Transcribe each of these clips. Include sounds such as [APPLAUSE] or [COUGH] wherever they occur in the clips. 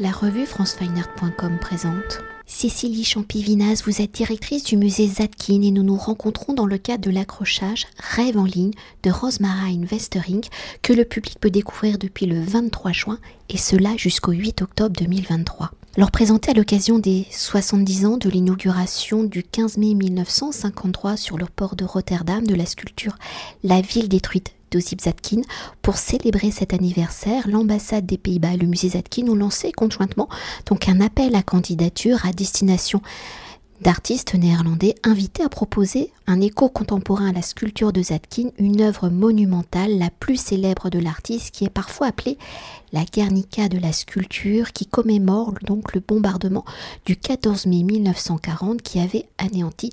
La revue francefineart.com présente. Cécilie Champivinas, vous êtes directrice du musée Zadkin et nous nous rencontrons dans le cadre de l'accrochage Rêve en ligne de Rosemary Westering que le public peut découvrir depuis le 23 juin et cela jusqu'au 8 octobre 2023. Leur présenté à l'occasion des 70 ans de l'inauguration du 15 mai 1953 sur le port de Rotterdam de la sculpture La ville détruite d'Ozip Zatkin. Pour célébrer cet anniversaire, l'ambassade des Pays-Bas et le musée Zatkin ont lancé conjointement donc un appel à candidature à destination d'artistes néerlandais invités à proposer un écho contemporain à la sculpture de Zadkine, une œuvre monumentale, la plus célèbre de l'artiste, qui est parfois appelée la Guernica de la sculpture, qui commémore donc le bombardement du 14 mai 1940 qui avait anéanti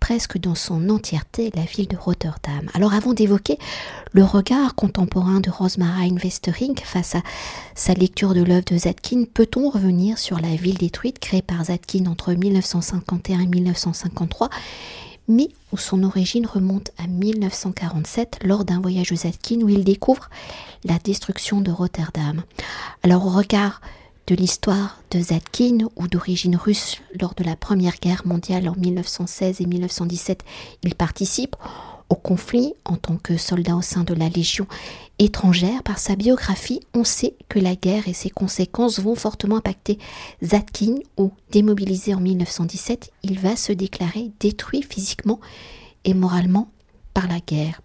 presque dans son entièreté la ville de Rotterdam. Alors avant d'évoquer le regard contemporain de Rosmarijn Westering face à sa lecture de l'œuvre de Zadkine, peut-on revenir sur la ville détruite créée par Zadkine entre 1950 1941-1953, mais où son origine remonte à 1947 lors d'un voyage aux Atkins où il découvre la destruction de Rotterdam. Alors au regard de l'histoire de Zadkine ou d'origine russe lors de la Première Guerre mondiale en 1916 et 1917, il participe au conflit en tant que soldat au sein de la Légion étrangère. Par sa biographie, on sait que la guerre et ses conséquences vont fortement impacter Zatkin, ou démobilisé en 1917, il va se déclarer détruit physiquement et moralement par la guerre.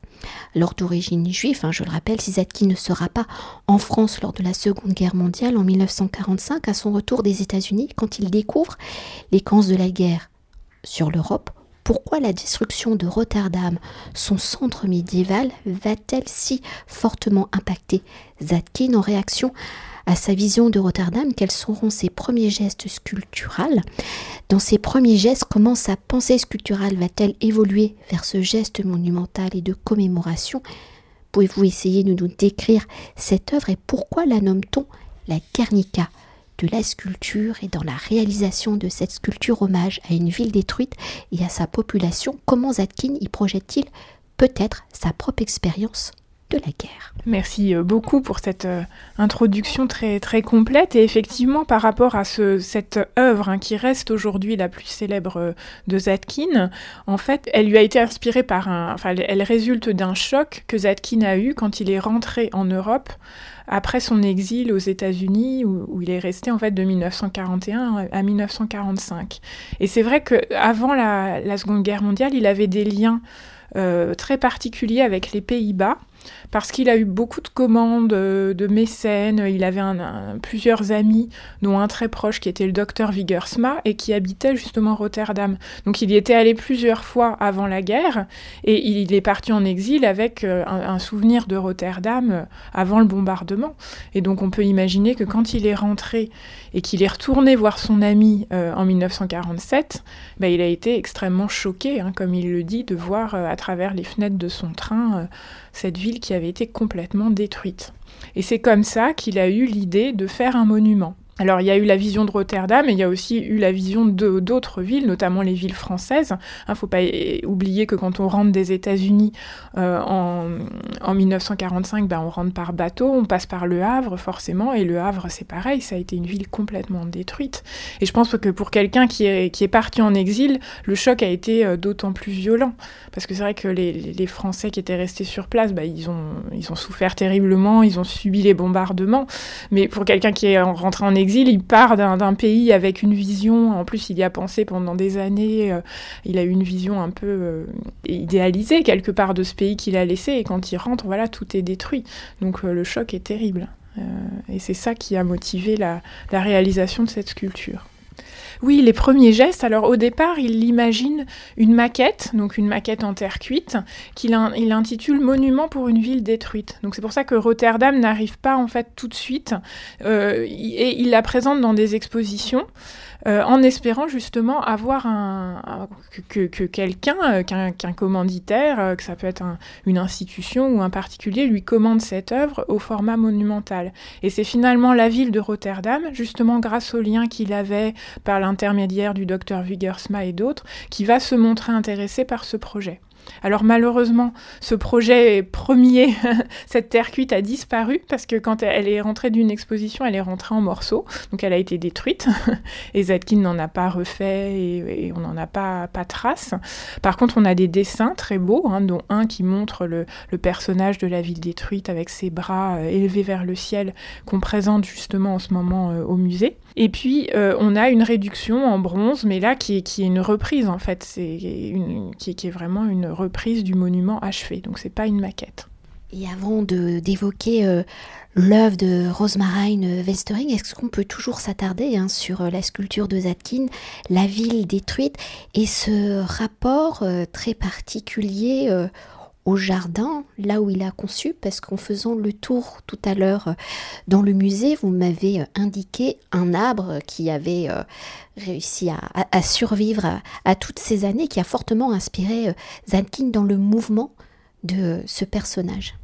Alors d'origine juive, hein, je le rappelle, si Zatkin ne sera pas en France lors de la Seconde Guerre mondiale en 1945, à son retour des États-Unis, quand il découvre les camps de la guerre sur l'Europe, pourquoi la destruction de Rotterdam, son centre médiéval, va-t-elle si fortement impacter Zadkin en réaction à sa vision de Rotterdam? Quels seront ses premiers gestes sculpturaux? Dans ses premiers gestes, comment sa pensée sculpturale va-t-elle évoluer vers ce geste monumental et de commémoration? Pouvez-vous essayer de nous décrire cette œuvre et pourquoi la nomme-t-on la Guernica? De la sculpture et dans la réalisation de cette sculpture hommage à une ville détruite et à sa population, comment Zadkin y projette-t-il peut-être sa propre expérience? La guerre. Merci euh, beaucoup pour cette euh, introduction très, très complète. Et effectivement, par rapport à ce, cette œuvre hein, qui reste aujourd'hui la plus célèbre euh, de Zadkin, en fait, elle lui a été inspirée par un. Enfin, elle résulte d'un choc que Zadkin a eu quand il est rentré en Europe après son exil aux États-Unis, où, il est resté en fait de 1941 à 1945. Et c'est vrai qu'avant la, la Seconde Guerre mondiale, il avait des liens très particuliers avec les Pays-Bas parce qu'il a eu beaucoup de commandes euh, de mécènes. Il avait plusieurs amis, dont un très proche qui était le docteur Vigersma et qui habitait justement Rotterdam. Donc il y était allé plusieurs fois avant la guerre et il est parti en exil avec euh, un, souvenir de Rotterdam euh, avant le bombardement. Et donc on peut imaginer que quand il est rentré et qu'il est retourné voir son ami en 1947, bah, il a été extrêmement choqué, hein, comme il le dit, de voir à travers les fenêtres de son train cette ville qui avait été complètement détruite. Et c'est comme ça qu'il a eu l'idée de faire un monument. Alors il y a eu la vision de Rotterdam, mais il y a aussi eu la vision d'autres villes, notamment les villes françaises. Il ne faut pas oublier que quand on rentre des États-Unis euh, en, 1945, ben, on rentre par bateau, on passe par Le Havre forcément, et Le Havre c'est pareil, ça a été une ville complètement détruite. Et je pense que pour quelqu'un qui est, qui est parti en exil, le choc a été euh, d'autant plus violent, parce que c'est vrai que les, Français qui étaient restés sur place, ben, ils, ont, ils ont souffert terriblement, ils ont subi les bombardements, mais pour quelqu'un qui est rentré en exil, exil, il part d'un pays avec une vision, en plus il y a pensé pendant des années, euh, il a eu une vision un peu euh, idéalisée quelque part de ce pays qu'il a laissé, et quand il rentre, voilà, tout est détruit. Donc euh, le choc est terrible. et c'est ça qui a motivé la réalisation de cette sculpture. Oui, les premiers gestes. Alors au départ, il imagine une maquette, donc une maquette en terre cuite, qu'il il intitule Monument pour une ville détruite. Donc c'est pour ça que Rotterdam n'arrive pas en fait tout de suite. Euh, et il la présente dans des expositions. Euh, en espérant justement avoir un, que, quelqu'un, euh, qu'un commanditaire, que ça peut être une institution ou un particulier, lui commande cette œuvre au format monumental. Et c'est finalement la ville de Rotterdam, justement grâce au lien qu'il avait par l'intermédiaire du docteur Vigersma et d'autres, qui va se montrer intéressé par ce projet. Alors malheureusement, ce projet premier, [LAUGHS] cette terre cuite, a disparu parce que quand elle est rentrée d'une exposition, elle est rentrée en morceaux, donc elle a été détruite. [LAUGHS] et Zadkine n'en a pas refait et, on n'en a pas, trace. Par contre, on a des dessins très beaux, hein, dont un qui montre le, personnage de la ville détruite avec ses bras euh, élevés vers le ciel, qu'on présente justement en ce moment euh, au musée. Et puis, euh, on a une réduction en bronze, mais là, qui est, une reprise, en fait. C'est qui, qui, est vraiment une reprise du monument achevé. Donc, c'est pas une maquette. Et avant d'évoquer euh, l'œuvre de Rosemarine Westering, est-ce qu'on peut toujours s'attarder hein, sur euh, la sculpture de Zatkin, la ville détruite, et ce rapport très particulier au jardin, là où il a conçu, parce qu'en faisant le tour tout à l'heure euh, dans le musée, vous m'avez euh, indiqué un arbre qui avait euh, réussi à, survivre à, toutes ces années, qui a fortement inspiré Zankin dans le mouvement de ce personnage.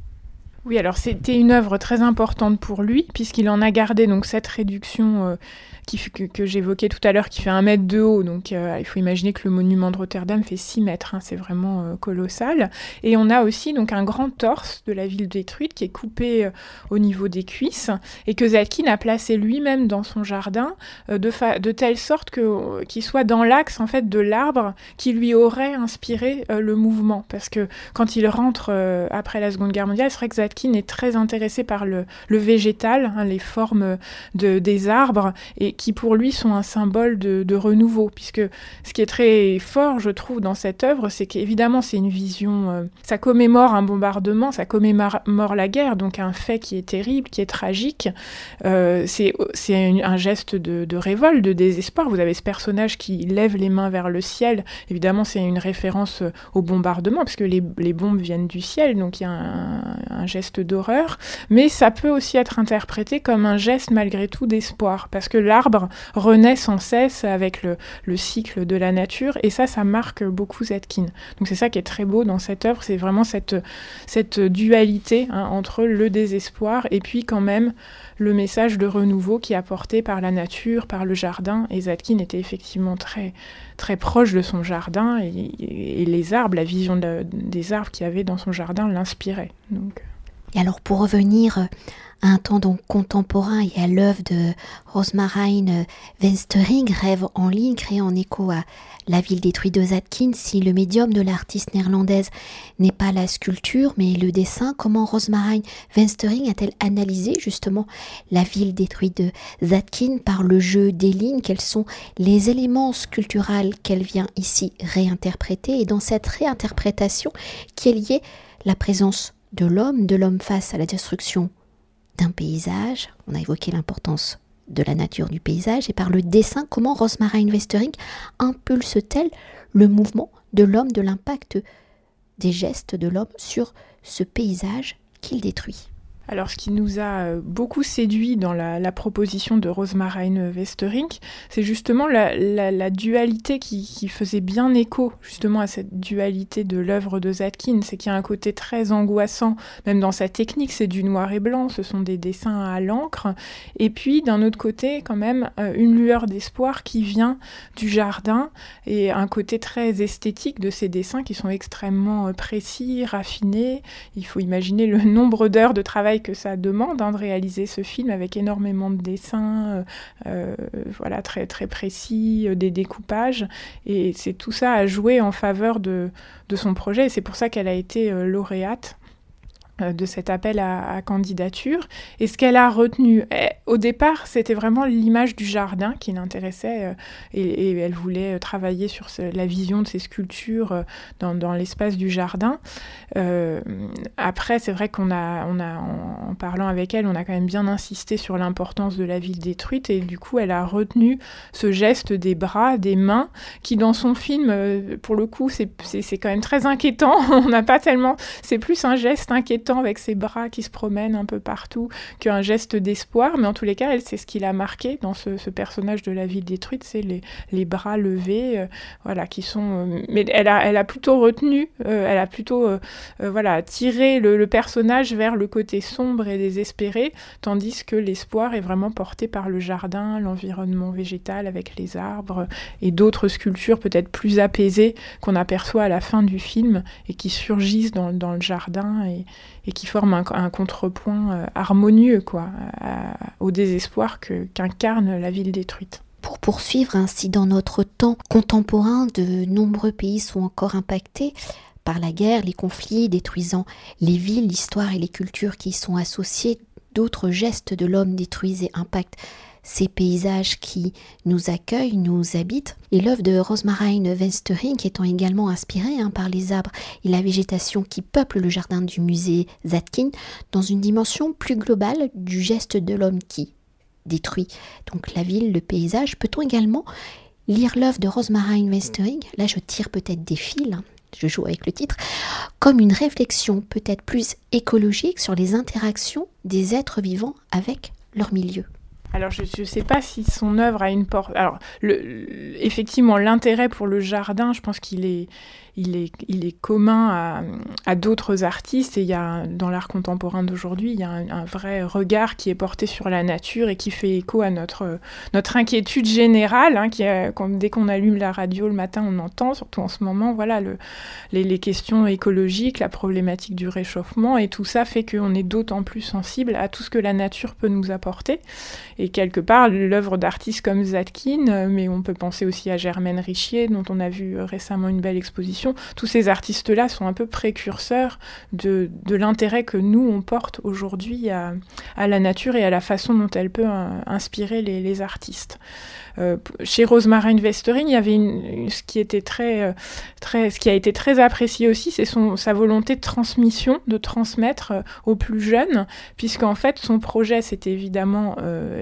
Oui, alors c'était une œuvre très importante pour lui, puisqu'il en a gardé donc cette réduction que, j'évoquais tout à l'heure, qui fait un mètre de haut. Donc euh, il faut imaginer que le monument de Rotterdam fait 6 mètres. Hein, c'est vraiment euh, colossal. Et on a aussi donc un grand torse de la ville détruite qui est coupé euh, au niveau des cuisses et que Zatkin a placé lui-même dans son jardin de, telle sorte qu'il soit dans l'axe en fait de l'arbre qui lui aurait inspiré le mouvement. Parce que quand il rentre après la Seconde Guerre mondiale, c'est vrai que Zatkin est très intéressé par le, végétal, hein, les formes de, des arbres et qui pour lui sont un symbole de, renouveau, puisque ce qui est très fort, je trouve, dans cette œuvre, c'est qu'évidemment c'est une vision, euh, ça commémore un bombardement, ça commémore la guerre, donc un fait qui est terrible, qui est tragique, euh, c'est un geste de, révolte, de désespoir. Vous avez ce personnage qui lève les mains vers le ciel, évidemment c'est une référence au bombardement, puisque les, les bombes viennent du ciel, donc il y a un, un geste d'horreur, mais ça peut aussi être interprété comme un geste malgré tout d'espoir, parce que l'arbre renaît sans cesse avec le, cycle de la nature, et ça, ça marque beaucoup Zetkin. Donc c'est ça qui est très beau dans cette œuvre, c'est vraiment cette, cette dualité hein, entre le désespoir et puis quand même le message de renouveau qui est apporté par la nature, par le jardin, et Zetkin était effectivement très, très proche de son jardin, et, les arbres, la vision des arbres qu'il avait dans son jardin l'inspirait. Donc... Et alors pour revenir un temps donc contemporain et à l'œuvre de Rosmarine Venstering, Rêve en ligne, créé en écho à La ville détruite de Zatkin. Si le médium de l'artiste néerlandaise n'est pas la sculpture mais le dessin, comment Rosmarine Venstering a-t-elle analysé justement la ville détruite de Zatkin par le jeu des lignes? Quels sont les éléments sculpturaux qu'elle vient ici réinterpréter? Et dans cette réinterprétation, qui est liée la présence de l'homme, de l'homme face à la destruction d'un paysage. On a évoqué l'importance de la nature du paysage et par le dessin, comment Rosmarine Westering impulse-t-elle le mouvement de l'homme, de l'impact des gestes de l'homme sur ce paysage qu'il détruit. Alors, ce qui nous a euh, beaucoup séduit dans la, proposition de Rosemarine Westerink, c'est justement la, dualité qui, faisait bien écho justement à cette dualité de l'œuvre de Zatkin. C'est qu'il y a un côté très angoissant, même dans sa technique, c'est du noir et blanc, ce sont des dessins à l'encre. Et puis, d'un autre côté, quand même, euh, une lueur d'espoir qui vient du jardin et un côté très esthétique de ces dessins qui sont extrêmement euh, précis, raffinés. Il faut imaginer le nombre d'heures de travail que ça demande hein, de réaliser ce film avec énormément de dessins, euh, euh, voilà, très, très précis, euh, des découpages. Et c'est tout ça à jouer en faveur de, de son projet. Et c'est pour ça qu'elle a été lauréate de cet appel à, candidature. Et ce qu'elle a retenu, eh, au départ, c'était vraiment l'image du jardin qui l'intéressait euh, et, elle voulait euh, travailler sur la vision de ces sculptures dans, l'espace du jardin. après, c'est vrai qu'on a, on a en, parlant avec elle, on a quand même bien insisté sur l'importance de la ville détruite et du coup, elle a retenu ce geste des bras, des mains, qui dans son film, pour le coup, c'est quand même très inquiétant. [LAUGHS] on n'a pas tellement, c'est plus un geste inquiétant avec ses bras qui se promènent un peu partout qu'un geste d'espoir. Mais en tous les cas, elle, c'est ce qui l'a marqué dans ce, personnage de la ville détruite, c'est les, bras levés, voilà, qui sont. mais elle a, plutôt retenu, elle a plutôt, voilà, tiré le, le personnage vers le côté sombre et désespéré, tandis que l'espoir est vraiment porté par le jardin, l'environnement végétal avec les arbres et d'autres sculptures peut-être plus apaisées qu'on aperçoit à la fin du film et qui surgissent dans, le jardin et, qui forment un, contrepoint euh, harmonieux quoi, au désespoir qu'incarne la ville détruite. Pour poursuivre ainsi dans notre temps contemporain, de nombreux pays sont encore impactés par la guerre, les conflits détruisant les villes, l'histoire et les cultures qui y sont associées. D'autres gestes de l'homme détruisent et impactent ces paysages qui nous accueillent, nous habitent. Et l'œuvre de Rosmarine Westering étant également inspirée hein, par les arbres et la végétation qui peuplent le jardin du musée Zatkin dans une dimension plus globale du geste de l'homme qui détruit donc la ville, le paysage. Peut-on également lire l'œuvre de Rosmarine Westering Là, je tire peut-être des fils. Hein, je joue avec le titre, comme une réflexion peut-être plus écologique sur les interactions des êtres vivants avec leur milieu. Alors je ne sais pas si son œuvre a une porte. Alors effectivement, l'intérêt pour le jardin, je pense qu'il est, il est, il est commun à, d'autres artistes et il y a, dans l'art contemporain d'aujourd'hui, il y a un, vrai regard qui est porté sur la nature et qui fait écho à notre, notre inquiétude générale, hein, qui dès qu'on allume la radio le matin, on entend, surtout en ce moment, voilà, le, les, les, questions écologiques, la problématique du réchauffement et tout ça fait qu'on est d'autant plus sensible à tout ce que la nature peut nous apporter. Et quelque part, l'œuvre d'artistes comme Zatkin, mais on peut penser aussi à Germaine Richier, dont on a vu récemment une belle exposition, tous ces artistes-là sont un peu précurseurs de, l'intérêt que nous, on porte aujourd'hui à, la nature et à la façon dont elle peut euh, inspirer les artistes. Euh, chez Rosemary Westering, il y avait ce qui très, euh, très, ce qui a été très apprécié aussi, c'est sa volonté de transmission, de transmettre aux plus jeunes, puisqu'en fait son projet c'était évidemment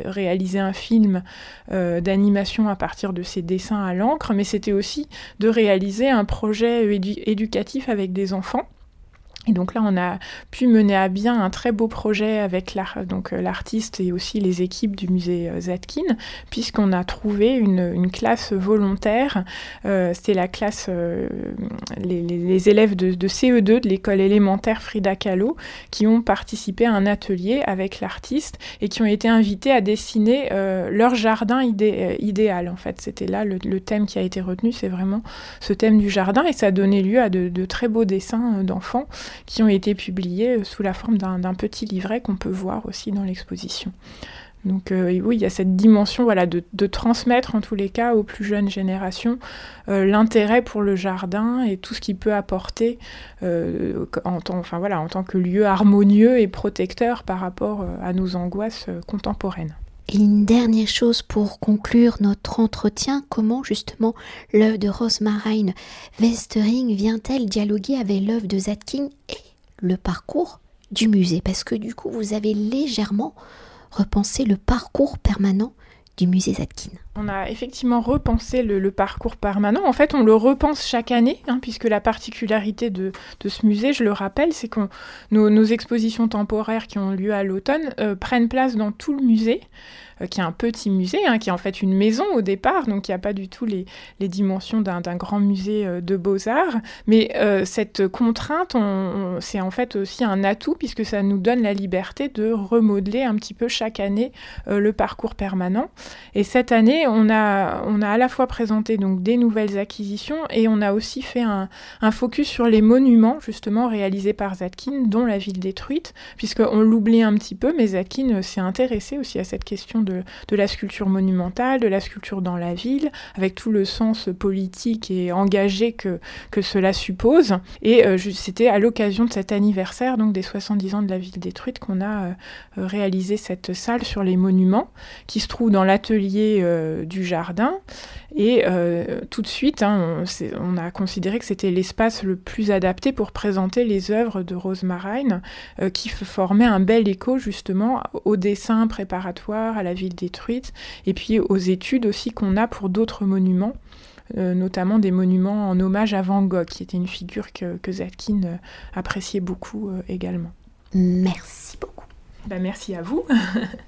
réaliser un film d'animation à partir de ses dessins à l'encre, mais c'était aussi de réaliser un projet éducatif avec des enfants. Et donc là, on a pu mener à bien un très beau projet avec euh, l'artiste et aussi les équipes du musée euh, Zatkin, puisqu'on a trouvé une, classe volontaire. Euh, C'était la classe, les, élèves de, CE2 de l'école élémentaire Frida Kahlo, qui ont participé à un atelier avec l'artiste et qui ont été invités à dessiner leur jardin idéal. En fait, c'était là le, thème qui a été retenu, c'est vraiment ce thème du jardin, et ça a donné lieu à de très beaux dessins d'enfants qui ont été publiés euh, sous la forme d'un petit livret qu'on peut voir aussi dans l'exposition. Donc euh, oui, il y a cette dimension voilà, de, transmettre en tous les cas aux plus jeunes générations euh, l'intérêt pour le jardin et tout ce qu'il peut apporter en tant que lieu harmonieux et protecteur par rapport à nos angoisses contemporaines. Et une dernière chose pour conclure notre entretien, comment justement l'œuvre de Rosemarine Westering vient-elle dialoguer avec l'œuvre de Zatkin et le parcours du musée? Parce que du coup, vous avez légèrement repensé le parcours permanent du musée Zatkin. On a effectivement repensé le, parcours permanent. En fait, on le repense chaque année, hein, puisque la particularité de, ce musée, je le rappelle, c'est que nos, expositions temporaires qui ont lieu à l'automne euh, prennent place dans tout le musée. Euh, qui est un petit musée, hein, qui est en fait une maison au départ, donc il n'y a pas du tout les, dimensions d'un grand musée euh, de beaux-arts. Mais cette contrainte, c'est en fait aussi un atout, puisque ça nous donne la liberté de remodeler un petit peu chaque année le parcours permanent. Et cette année, on a, on a à la fois présenté donc des nouvelles acquisitions et on a aussi fait un, focus sur les monuments, justement, réalisés par Zatkin, dont la ville détruite, puisqu'on l'oublie un petit peu, mais Zatkin s'est intéressé aussi à cette question de, la sculpture monumentale, de la sculpture dans la ville, avec tout le sens politique et engagé que, que cela suppose. Et euh, c'était à l'occasion de cet anniversaire, donc des 70 ans de la ville détruite, qu'on a euh, réalisé cette salle sur les monuments, qui se trouve dans l'atelier euh, du jardin. Et tout de suite, hein, on, a considéré que c'était l'espace le plus adapté pour présenter les œuvres de Rose Marine, qui formaient un bel écho justement au dessin préparatoire, à la ville détruite, et puis aux études aussi qu'on a pour d'autres monuments. Euh, notamment des monuments en hommage à Van Gogh, qui était une figure que, que Zatkin euh, appréciait beaucoup euh, également. Merci beaucoup. Ben, merci à vous. [LAUGHS]